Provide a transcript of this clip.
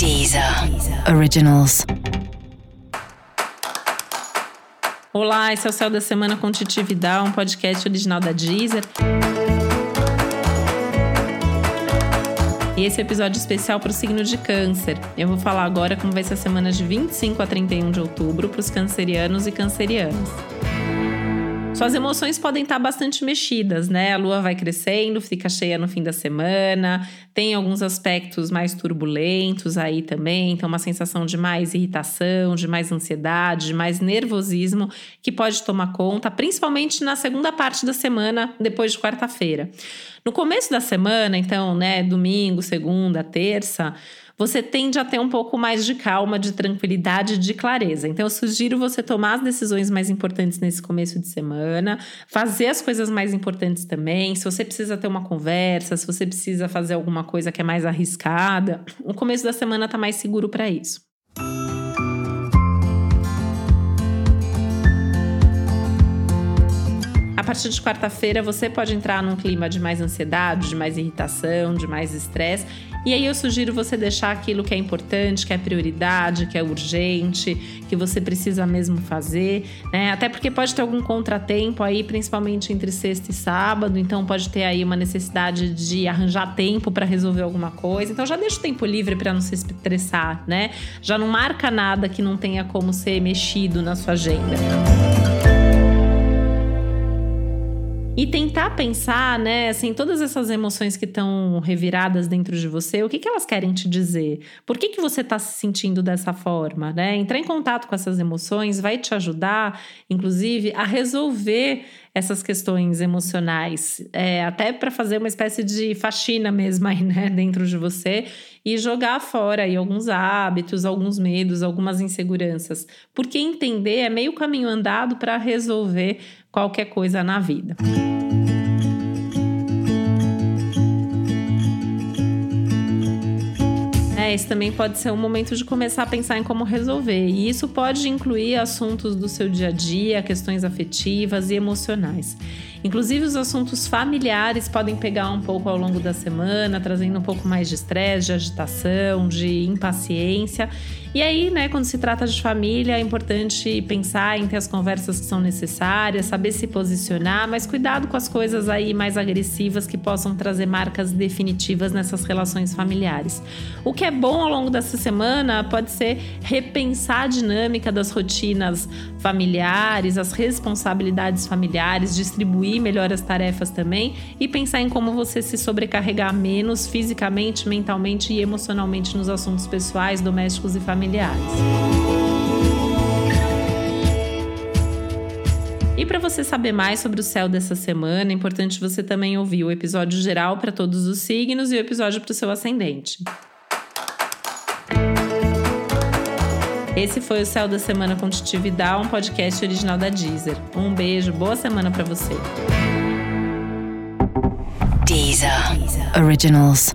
Deezer Originals. Olá, esse é o Céu da Semana com Titi Vidal, um podcast original da Deezer. E esse é episódio especial para o signo de Câncer. Eu vou falar agora como vai ser a semana de 25 a 31 de outubro para os cancerianos e cancerianas. Suas emoções podem estar bastante mexidas, né? A lua vai crescendo, fica cheia no fim da semana, tem alguns aspectos mais turbulentos aí também, então uma sensação de mais irritação, de mais ansiedade, de mais nervosismo que pode tomar conta, principalmente na segunda parte da semana, depois de quarta-feira. No começo da semana, então, né, domingo, segunda, terça, você tende a ter um pouco mais de calma, de tranquilidade, de clareza. Então, eu sugiro você tomar as decisões mais importantes nesse começo de semana, fazer as coisas mais importantes também. Se você precisa ter uma conversa, se você precisa fazer alguma coisa que é mais arriscada, o começo da semana está mais seguro para isso. A partir de quarta-feira, você pode entrar num clima de mais ansiedade, de mais irritação, de mais estresse e aí eu sugiro você deixar aquilo que é importante, que é prioridade, que é urgente, que você precisa mesmo fazer, né? Até porque pode ter algum contratempo aí, principalmente entre sexta e sábado, então pode ter aí uma necessidade de arranjar tempo para resolver alguma coisa. Então já deixa o tempo livre para não se estressar, né? Já não marca nada que não tenha como ser mexido na sua agenda. E tentar pensar, né, assim, todas essas emoções que estão reviradas dentro de você, o que, que elas querem te dizer? Por que, que você está se sentindo dessa forma, né? Entrar em contato com essas emoções vai te ajudar, inclusive, a resolver essas questões emocionais, é, até para fazer uma espécie de faxina mesmo aí, né, dentro de você e jogar fora aí alguns hábitos, alguns medos, algumas inseguranças, porque entender é meio caminho andado para resolver qualquer coisa na vida. É, esse também pode ser um momento de começar a pensar em como resolver. E isso pode incluir assuntos do seu dia a dia, questões afetivas e emocionais. Inclusive, os assuntos familiares podem pegar um pouco ao longo da semana, trazendo um pouco mais de estresse, de agitação, de impaciência. E aí, né, quando se trata de família, é importante pensar em ter as conversas que são necessárias, saber se posicionar, mas cuidado com as coisas aí mais agressivas que possam trazer marcas definitivas nessas relações familiares. O que é bom ao longo dessa semana pode ser repensar a dinâmica das rotinas familiares, as responsabilidades familiares, distribuir distribuir melhor as tarefas também e pensar em como você se sobrecarregar menos fisicamente, mentalmente e emocionalmente nos assuntos pessoais, domésticos e familiares. E para você saber mais sobre o céu dessa semana, é importante você também ouvir o episódio geral para todos os signos e o episódio para o seu ascendente. Esse foi o Céu da Semana com Titi Vidal, um podcast original da Deezer. Um beijo, boa semana para você. Deezer. Originals.